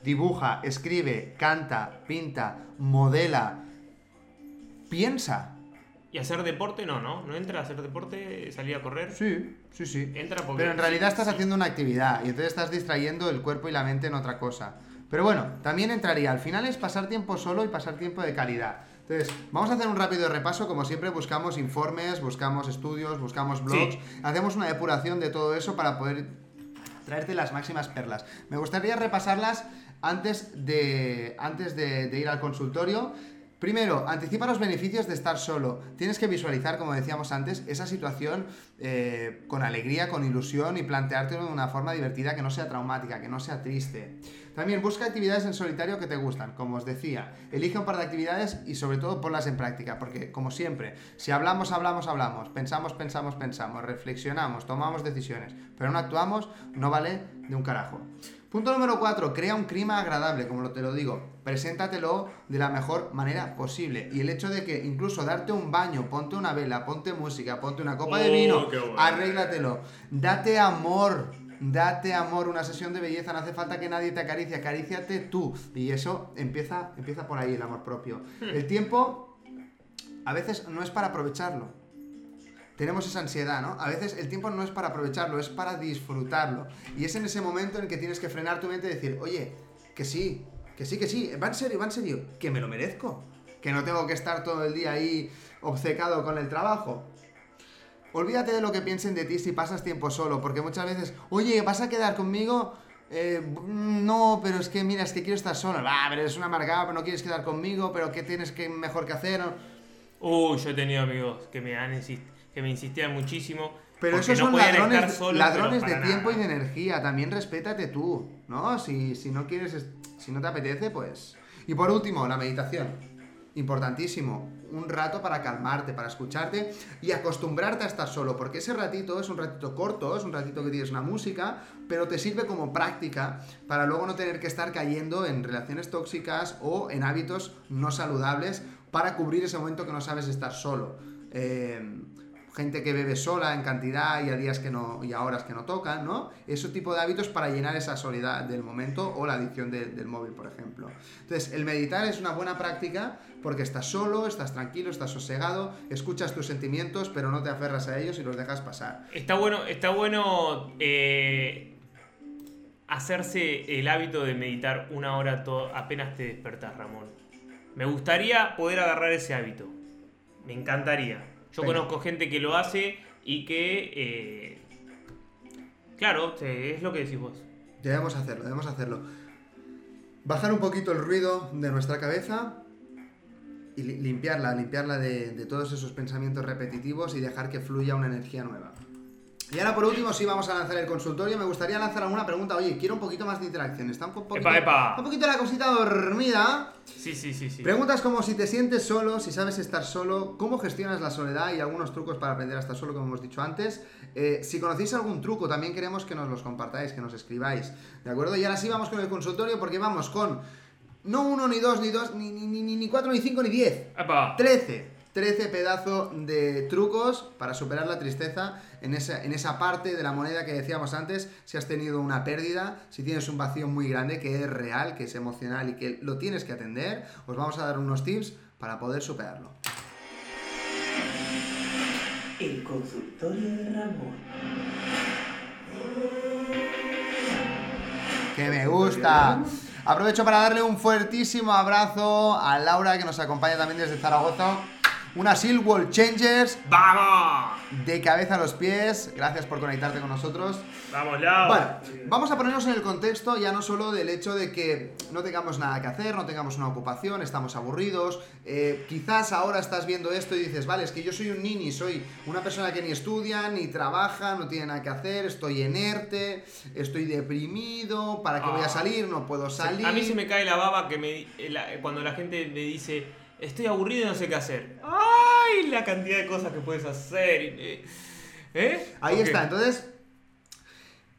Dibuja, escribe, canta, pinta, modela. Piensa. ¿Y hacer deporte? No, no. ¿No entra a hacer deporte? ¿Salir a correr? Sí, sí, sí. Entra porque... Pero en realidad estás haciendo una actividad y entonces estás distrayendo el cuerpo y la mente en otra cosa. Pero bueno, también entraría. Al final es pasar tiempo solo y pasar tiempo de calidad. Entonces, vamos a hacer un rápido repaso. Como siempre, buscamos informes, buscamos estudios, buscamos blogs. Sí. Hacemos una depuración de todo eso para poder traerte las máximas perlas. Me gustaría repasarlas antes de, antes de, de ir al consultorio. Primero, anticipa los beneficios de estar solo. Tienes que visualizar, como decíamos antes, esa situación eh, con alegría, con ilusión y planteártelo de una forma divertida que no sea traumática, que no sea triste. También busca actividades en solitario que te gustan, como os decía. Elige un par de actividades y sobre todo ponlas en práctica, porque como siempre, si hablamos, hablamos, hablamos, pensamos, pensamos, pensamos, reflexionamos, tomamos decisiones, pero no actuamos, no vale de un carajo. Punto número 4. Crea un clima agradable, como te lo digo. Preséntatelo de la mejor manera posible. Y el hecho de que incluso darte un baño, ponte una vela, ponte música, ponte una copa de Oh, vino, qué bueno. arréglatelo. Date amor. Date amor, una sesión de belleza, no hace falta que nadie te acaricie, acaríciate tú. Y eso empieza, empieza por ahí el amor propio. El (laughs) tiempo a veces no es para aprovecharlo. Tenemos esa ansiedad, ¿no? A veces el tiempo no es para aprovecharlo, es para disfrutarlo. Y es en ese momento en el que tienes que frenar tu mente y decir, oye, que sí, que sí, que sí, va en serio, va en serio, que me lo merezco. Que no tengo que estar todo el día ahí obcecado con el trabajo. Olvídate de lo que piensen de ti si pasas tiempo solo, porque muchas veces, oye, ¿vas a quedar conmigo? Eh, no, pero es que mira, es que quiero estar solo. Va, pero eres un amargado, pero no quieres quedar conmigo, pero ¿qué tienes que mejor que hacer? Uy, yo he tenido amigos que me, han que me insistían muchísimo. Pero esos no son ladrones, solos, ladrones de tiempo y de energía. También respétate tú, ¿no? Si, si no quieres, es- si no te apetece, pues... Y por último, la meditación. Importantísimo. Un rato para calmarte, para escucharte y acostumbrarte a estar solo. Porque ese ratito es un ratito corto, es un ratito que tienes una música, pero te sirve como práctica para luego no tener que estar cayendo en relaciones tóxicas o en hábitos no saludables para cubrir ese momento que no sabes estar solo. Eh, gente que bebe sola en cantidad y a días que no y a horas que no tocan, ¿no? Ese tipo de hábitos para llenar esa soledad del momento o la adicción de- del móvil, por ejemplo. Entonces, el meditar es una buena práctica porque estás solo, estás tranquilo, estás sosegado, escuchas tus sentimientos, pero no te aferras a ellos y los dejas pasar. Está bueno, está bueno eh, hacerse el hábito de meditar una hora apenas te despertás, Ramón. Me gustaría poder agarrar ese hábito. Me encantaría. Yo conozco gente que lo hace y que... eh, claro, es lo que decís vos. Debemos hacerlo, debemos hacerlo. Bajar un poquito el ruido de nuestra cabeza y li- limpiarla, limpiarla de, de todos esos pensamientos repetitivos y dejar que fluya una energía nueva. Y ahora por último sí vamos a lanzar el consultorio. Me gustaría lanzar alguna pregunta. Oye, quiero un poquito más de interacción. Está un, po- poquito, Epa, epa. un poquito la cosita dormida. Sí, sí, sí, sí. Preguntas como si te sientes solo, si sabes estar solo, cómo gestionas la soledad y algunos trucos para aprender a estar solo, como hemos dicho antes. Eh, si conocéis algún truco, también queremos que nos los compartáis, que nos escribáis. ¿De acuerdo? Y ahora sí vamos con el consultorio porque vamos con no uno, ni dos, ni dos, ni, ni, ni, ni- cuatro, ni cinco, ni diez. Epa. 13. 13 pedazos de trucos para superar la tristeza en esa, en esa parte de la moneda que decíamos antes, si has tenido una pérdida, si tienes un vacío muy grande que es real, que es emocional y que lo tienes que atender, os vamos a dar unos tips para poder superarlo. El consultorio de Ramón. Que me gusta. Aprovecho para darle un fuertísimo abrazo a Laura que nos acompaña también desde Zaragoza. Una Seal Wall Changers ¡Vamos! de cabeza a los pies. Gracias por conectarte con nosotros. ¡Vamos, ya! Bueno, vamos a ponernos en el contexto ya no solo del hecho de que no tengamos nada que hacer, no tengamos una ocupación, estamos aburridos. eh, quizás ahora estás viendo esto y dices, vale, es que yo soy un nini, soy una persona que ni estudia, ni trabaja, no tiene nada que hacer, estoy inerte, estoy deprimido, ¿para qué voy a Ah. salir? No puedo salir. A mí se me cae la baba que me, eh, la- cuando la gente me dice, estoy aburrido y no sé qué hacer. ¡Ay! La cantidad de cosas que puedes hacer. eh. Ahí está, entonces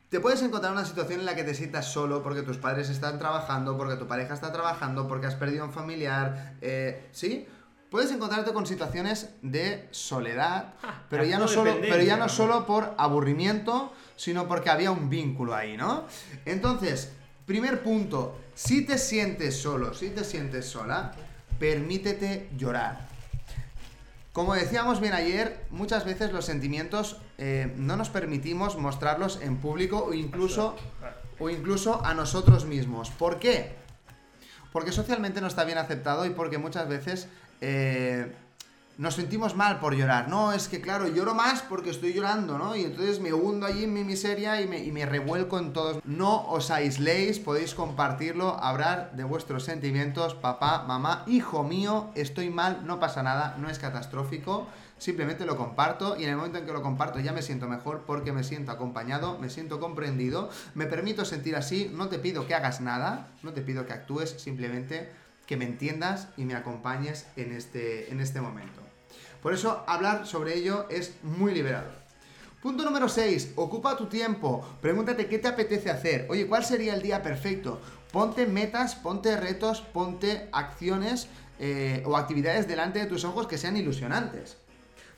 te puedes encontrar en una situación en la que te sientas solo porque tus padres están trabajando, porque tu pareja está trabajando, porque has perdido a un familiar, eh, ¿sí? Puedes encontrarte con situaciones de soledad, pero ya, no solo, pero ya no solo por aburrimiento, sino porque había un vínculo ahí, ¿no? Entonces, primer punto, si te sientes solo, si te sientes sola, permítete llorar. Como decíamos bien ayer, muchas veces los sentimientos eh, no nos permitimos mostrarlos en público o incluso, o incluso a nosotros mismos. ¿Por qué? Porque socialmente no está bien aceptado y porque muchas veces eh, nos sentimos mal por llorar. No, es que claro, lloro más porque estoy llorando, ¿no? Y entonces me hundo allí en mi miseria y me, y me revuelco en todos. No os aisléis, podéis compartirlo, hablar de vuestros sentimientos, papá, mamá, hijo mío, estoy mal, no pasa nada, no es catastrófico. Simplemente lo comparto y en el momento en que lo comparto ya me siento mejor porque me siento acompañado, me siento comprendido, me permito sentir así, no te pido que hagas nada, no te pido que actúes, simplemente que me entiendas y me acompañes en este, en este momento. Por eso hablar sobre ello es muy liberador. Punto número 6. Ocupa tu tiempo. Pregúntate qué te apetece hacer. Oye, ¿cuál sería el día perfecto? Ponte metas, ponte retos, ponte acciones eh, o actividades delante de tus ojos que sean ilusionantes.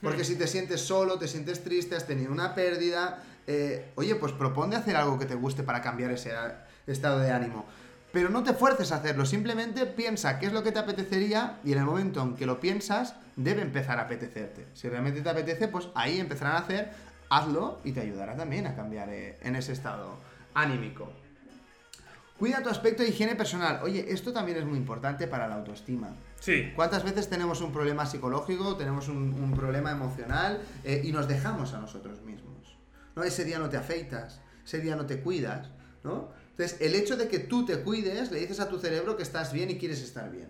Porque si te sientes solo, te sientes triste, has tenido una pérdida, eh, oye, pues propone hacer algo que te guste para cambiar ese estado de ánimo. Pero no te fuerces a hacerlo, simplemente piensa qué es lo que te apetecería y en el momento en que lo piensas, debe empezar a apetecerte. Si realmente te apetece, pues ahí empezarán a hacer, hazlo y te ayudará también a cambiar eh, en ese estado anímico. Cuida tu aspecto de higiene personal. Oye, esto también es muy importante para la autoestima. Sí. ¿Cuántas veces tenemos un problema psicológico, tenemos un, un problema emocional eh, y nos dejamos a nosotros mismos? ¿no? Ese día no te afeitas, ese día no te cuidas, ¿no? Entonces, el hecho de que tú te cuides, le dices a tu cerebro que estás bien y quieres estar bien,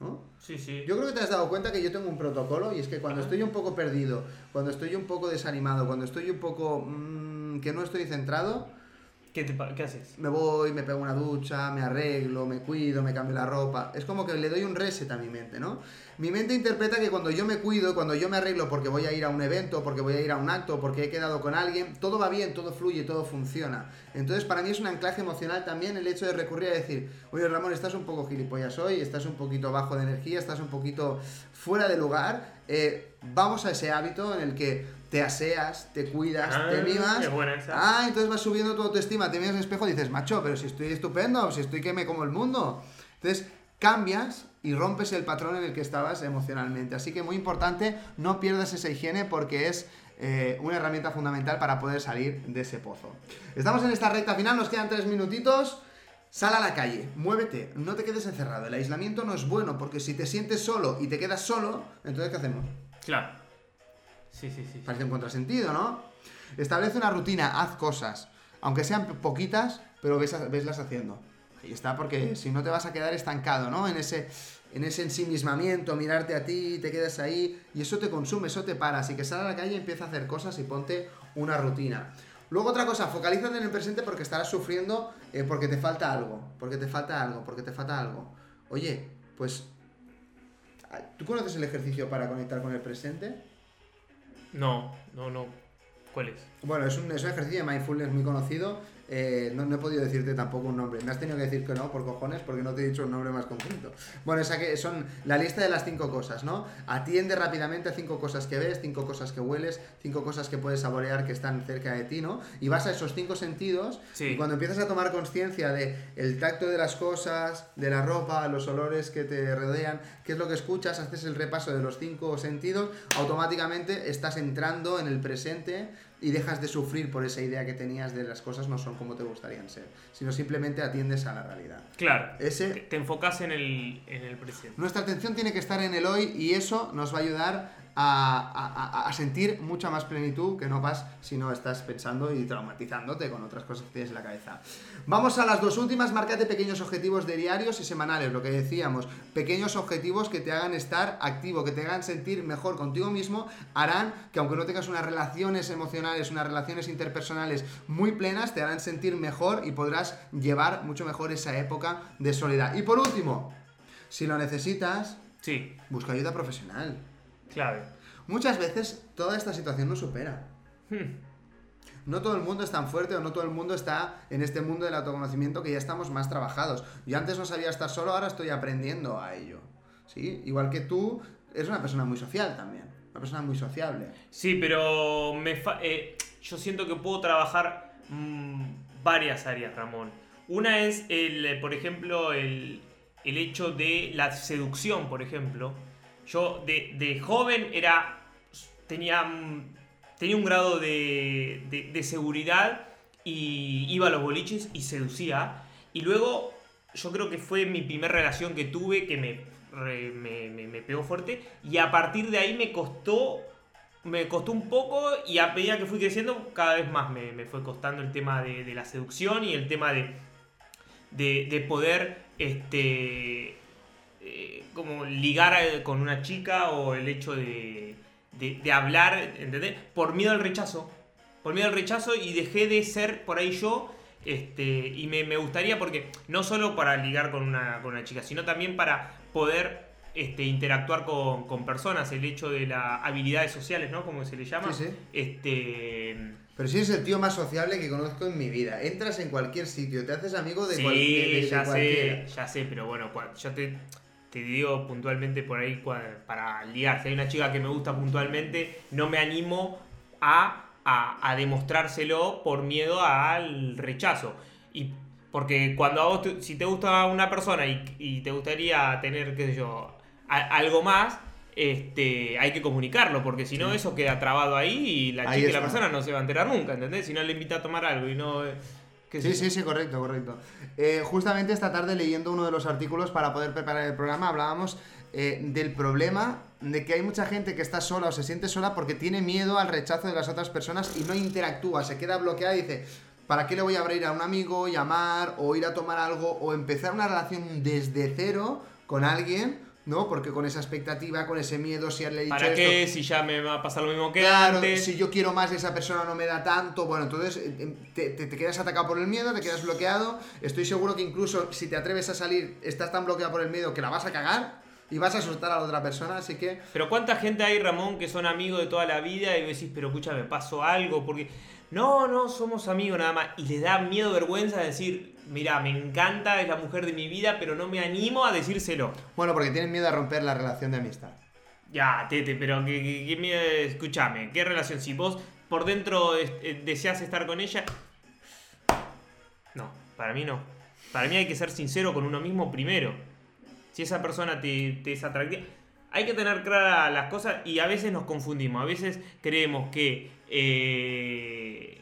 ¿no? Sí, sí. Yo creo que te has dado cuenta que yo tengo un protocolo y es que cuando estoy un poco perdido, cuando estoy un poco desanimado, cuando estoy un poco mm, que no estoy centrado, ¿Qué, te ¿Qué haces? me voy, me pego una ducha, me arreglo, me cuido, me cambio la ropa. Es como que le doy un reset a mi mente, ¿no? Mi mente interpreta que cuando yo me cuido, cuando yo me arreglo porque voy a ir a un evento, porque voy a ir a un acto, porque he quedado con alguien, todo va bien, todo fluye, todo funciona. Entonces, para mí es un anclaje emocional también el hecho de recurrir a decir, oye Ramón, estás un poco gilipollas hoy, estás un poquito bajo de energía, estás un poquito fuera de lugar. eh, vamos a ese hábito en el que te aseas, te cuidas, Ah, te mimas. qué buena esa. Ah, entonces vas subiendo tu autoestima, te miras al espejo y dices, macho, pero si estoy estupendo, si estoy que me como el mundo. Entonces cambias y rompes el patrón en el que estabas emocionalmente. Así que muy importante, no pierdas esa higiene porque es eh, una herramienta fundamental para poder salir de ese pozo. Estamos en esta recta final, nos quedan tres minutitos. Sal a la calle, muévete, no te quedes encerrado. El aislamiento no es bueno porque si te sientes solo y te quedas solo, entonces ¿qué hacemos? Claro. Sí, sí, sí. Parece un contrasentido, ¿no? Establece una rutina, haz cosas, aunque sean poquitas, pero ves, veslas haciendo. Ahí está, porque si no te vas a quedar estancado, ¿no? En ese, en ese ensimismamiento, mirarte a ti, te quedas ahí, y eso te consume, eso te para. Así que sal a la calle, empieza a hacer cosas y ponte una rutina. Luego otra cosa, focalízate en el presente porque estarás sufriendo eh, porque te falta algo, porque te falta algo, porque te falta algo. Oye, pues... ¿Tú conoces el ejercicio para conectar con el presente? No, no, no. ¿Cuál es? Bueno, es un, es un ejercicio de mindfulness muy conocido. Eh, no, no he podido decirte tampoco un nombre. Me has tenido que decir que no, por cojones, porque no te he dicho un nombre más concreto. Bueno, esa que son la lista de las cinco cosas, ¿no? Atiende rápidamente a cinco cosas que ves, cinco cosas que hueles, cinco cosas que puedes saborear que están cerca de ti, ¿no? Y vas a esos cinco sentidos Sí. y cuando empiezas a tomar conciencia de el tacto de las cosas, de la ropa, los olores que te rodean, qué es lo que escuchas, haces el repaso de los cinco sentidos, automáticamente estás entrando en el presente y dejas de sufrir por esa idea que tenías de las cosas no son como te gustarían ser, sino simplemente atiendes a la realidad. Claro. Ese- Te, te enfocas en el, en el presente. Nuestra atención tiene que estar en el hoy y eso nos va a ayudar a, a- a- a sentir mucha más plenitud que no vas si no estás pensando y traumatizándote con otras cosas que tienes en la cabeza. Vamos a las dos últimas, márcate pequeños objetivos de diarios y semanales, lo que decíamos, pequeños objetivos que te hagan estar activo, que te hagan sentir mejor contigo mismo, harán que aunque no tengas unas relaciones emocionales, unas relaciones interpersonales muy plenas, te harán sentir mejor y podrás llevar mucho mejor esa época de soledad. Y por último, si lo necesitas, Sí, busca ayuda profesional. Clave. Muchas veces toda esta situación nos supera. Hmm. No todo el mundo es tan fuerte o no todo el mundo está en este mundo del autoconocimiento que ya estamos más trabajados. Yo antes no sabía estar solo, ahora estoy aprendiendo a ello. ¿Sí? Igual que tú, eres una persona muy social también. Una persona muy sociable. Sí, pero me fa- eh, yo siento que puedo trabajar mm, varias áreas, Ramón. Una es, el, por ejemplo, el, el hecho de la seducción, por ejemplo. Yo de, joven era tenía, mm, tenía un grado de, de- seguridad y iba a los boliches y seducía. Y luego yo creo que fue mi primera relación que tuve que me- me pegó fuerte. Y a partir de ahí me costó, me costó un poco y a medida que fui creciendo cada vez más me, me fue costando el tema de, de la seducción y el tema de, de, de poder este eh, como ligar a- con una chica o el hecho de, de, de hablar, ¿entendés? Por miedo al rechazo. Por miedo al rechazo y dejé de ser por ahí yo. Este, y me, me gustaría porque no solo para ligar con una, con una chica, sino también para poder este, interactuar con, con personas, el hecho de las habilidades sociales, ¿no? Como se le llama. Sí, sí. Este, Pero sí es el tío más sociable que conozco en mi vida. Entras en cualquier sitio, te haces amigo de, sí, cual- de- de- de ya cualquiera. sé, ya sé, pero bueno, yo te, te digo puntualmente por ahí para ligar. Si hay una chica que me gusta puntualmente, no me animo a, a, a demostrárselo por miedo al rechazo. Y porque cuando a vos, te- si te gusta una persona y, y te gustaría tener, qué sé yo, a- algo más, este, hay que comunicarlo, porque si no Sí. eso queda trabado ahí y la Ahí chica y la persona no se va a enterar nunca, ¿entendés? Si no le invita a tomar algo y no... Sí, sí, sí, correcto, correcto. Eh, justamente esta tarde leyendo uno de los artículos para poder preparar el programa hablábamos eh, del problema de que hay mucha gente que está sola o se siente sola porque tiene miedo al rechazo de las otras personas y no interactúa, se queda bloqueada y dice, ¿para qué le voy a abrir a un amigo, llamar o ir a tomar algo o empezar una relación desde cero con alguien? ¿No? Porque con esa expectativa, con ese miedo, si le he dicho ¿Para esto, qué? Si ya me va a pasar lo mismo que Claro, antes. si yo quiero más y esa persona no me da tanto, bueno, entonces eh, eh, te, te- te quedas atacado por el miedo, te quedas bloqueado. Estoy seguro que incluso si te atreves a salir, estás tan bloqueado por el miedo que la vas a cagar y vas a asustar a la otra persona, así que Pero ¿cuánta gente hay, Ramón, que son amigos de toda la vida y decís, pero escúchame, pasó algo? Porque no, no, somos amigos nada más. Y le da miedo, vergüenza decir, mira, me encanta, es la mujer de mi vida, pero no me animo a decírselo. bueno, porque tienen miedo a romper la relación de amistad. Ya, Tete, pero que, que- que miedo, escúchame, ¿qué relación? Si vos por dentro eh, eh, deseas estar con ella... No, para mí no. Para mí hay que ser sincero con uno mismo primero. Si esa persona te, te es atractiva... Hay que tener claras las cosas y a veces nos confundimos. A veces creemos que... eh,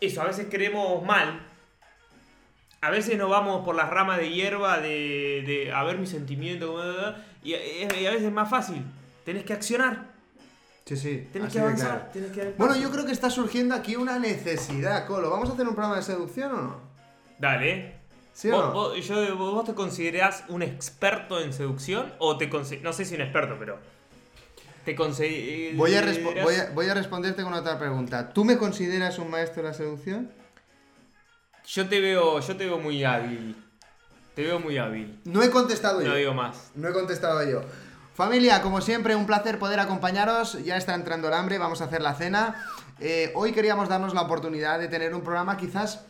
eso, a veces creemos mal. A veces nos vamos por las ramas de hierba de, de a ver mis sentimientos. Y, y a veces es más fácil. Tenés que accionar. Sí, sí. Así que avanzar. claro. Que Bueno, yo creo que está surgiendo aquí una necesidad, Colo. ¿Vamos a hacer un programa de seducción o no? Dale. ¿Sí o ¿Vos, no? vos- yo- vos te considerás un experto en seducción? O te No sé si un experto, pero. ¿Te consideras.? Voy a, respo- voy, a, voy a responderte con otra pregunta. ¿Tú me consideras un maestro de la seducción? Yo te veo. Yo te veo muy hábil. Te veo muy hábil. No he contestado yo. No digo más. No he contestado yo. Familia, como siempre, un placer poder acompañaros. Ya está entrando el hambre, vamos a hacer la cena. Eh, hoy queríamos darnos la oportunidad de tener un programa quizás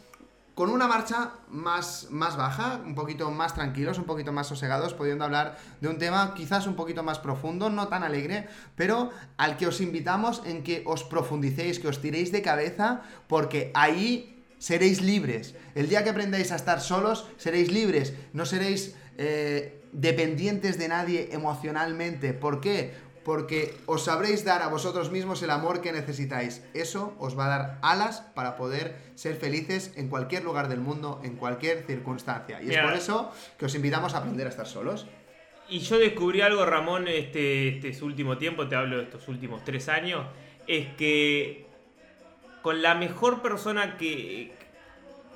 con una marcha más, más baja, un poquito más tranquilos, un poquito más sosegados, pudiendo hablar de un tema quizás un poquito más profundo, no tan alegre, pero al que os invitamos en que os profundicéis, que os tiréis de cabeza, porque ahí seréis libres. El día que aprendáis a estar solos, seréis libres. No seréis eh, dependientes de nadie emocionalmente. ¿Por qué? Porque os sabréis dar a vosotros mismos el amor que necesitáis. Eso os va a dar alas para poder ser felices en cualquier lugar del mundo, en cualquier circunstancia. Y es por eso que os invitamos a aprender a estar solos. Y yo descubrí algo, Ramón, este, este último tiempo, te hablo de estos últimos tres años, es que con la mejor persona que,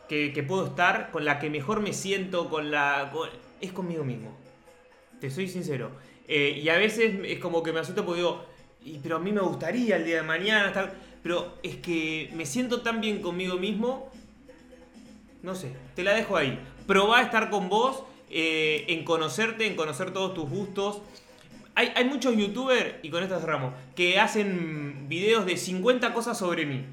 que, que puedo estar, con la que mejor me siento, con la con- es conmigo mismo. Te soy sincero. Eh, y a veces es como que me asusto porque digo, "Y, pero a mí me gustaría el día de mañana estar... Pero es que me siento tan bien conmigo mismo no sé, te la dejo ahí. Probá a estar con vos, eh, en conocerte, en conocer todos tus gustos. Hay, hay muchos youtubers, y con esto cerramos, que hacen videos de 50 cosas sobre mí.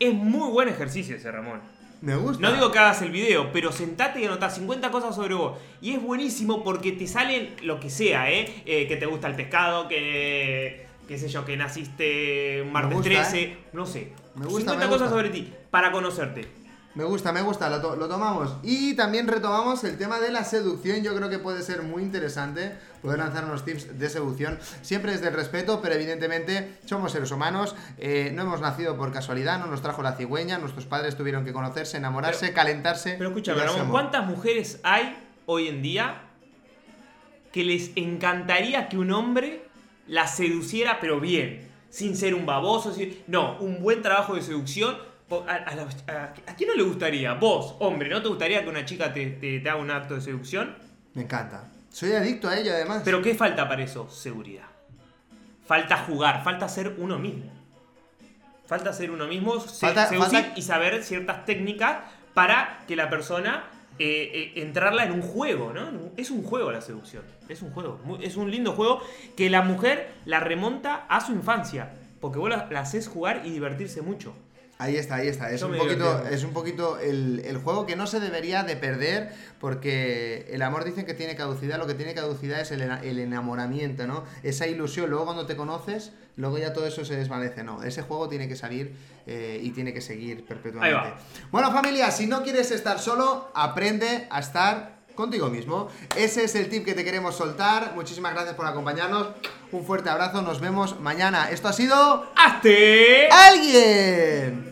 Es muy buen ejercicio ese, Ramón. Me gusta. No digo que hagas el video, pero sentate y anotá 50 cosas sobre vos. Y es buenísimo porque te salen lo que sea, ¿eh? Eh, que te gusta el pescado, que. qué sé yo, que naciste un martes gusta, 13, ¿eh? no sé. Me gusta, 50 me cosas sobre ti, para conocerte. Me gusta, me gusta, lo, to- lo tomamos. Y también retomamos el tema de la seducción. Yo creo que puede ser muy interesante poder lanzar unos tips de seducción. Siempre desde el respeto, pero evidentemente somos seres humanos. eh, no hemos nacido por casualidad, no nos trajo la cigüeña. Nuestros padres tuvieron que conocerse, enamorarse, calentarse. Pero escúchame, Ramón. ¿cuántas mujeres hay hoy en día que les encantaría que un hombre la seduciera, pero bien? Sin ser un baboso, sin- no, un buen trabajo de seducción. ¿A, a la- a- a quién no le gustaría? Vos, hombre, ¿no te gustaría que una chica te, te- te haga un acto de seducción? Me encanta. Soy adicto a ello, además. Pero ¿qué falta para eso? Seguridad. Falta jugar, falta ser uno mismo. Falta ser uno mismo, se- Falta- seducir falta- y saber ciertas técnicas para que la persona eh, eh, entrarla en un juego, ¿no? Es un juego la seducción. Es un juego. Es un lindo juego que la mujer la remonta a su infancia. Porque vos la, la haces jugar y divertirse mucho. Ahí está, ahí está. Es un poquito, es un poquito el, el juego que no se debería de perder porque el amor dicen que tiene caducidad. Lo que tiene caducidad es el, el enamoramiento, ¿no? Esa ilusión. Luego cuando te conoces, luego ya todo eso se desvanece. No, ese juego tiene que salir eh, y tiene que seguir perpetuamente. Bueno familia, si no quieres estar solo, aprende a estar contigo mismo. Ese es el tip que te queremos soltar. Muchísimas gracias por acompañarnos. Un fuerte abrazo. Nos vemos mañana. Esto ha sido... ¡Hazte! ¡Alguien!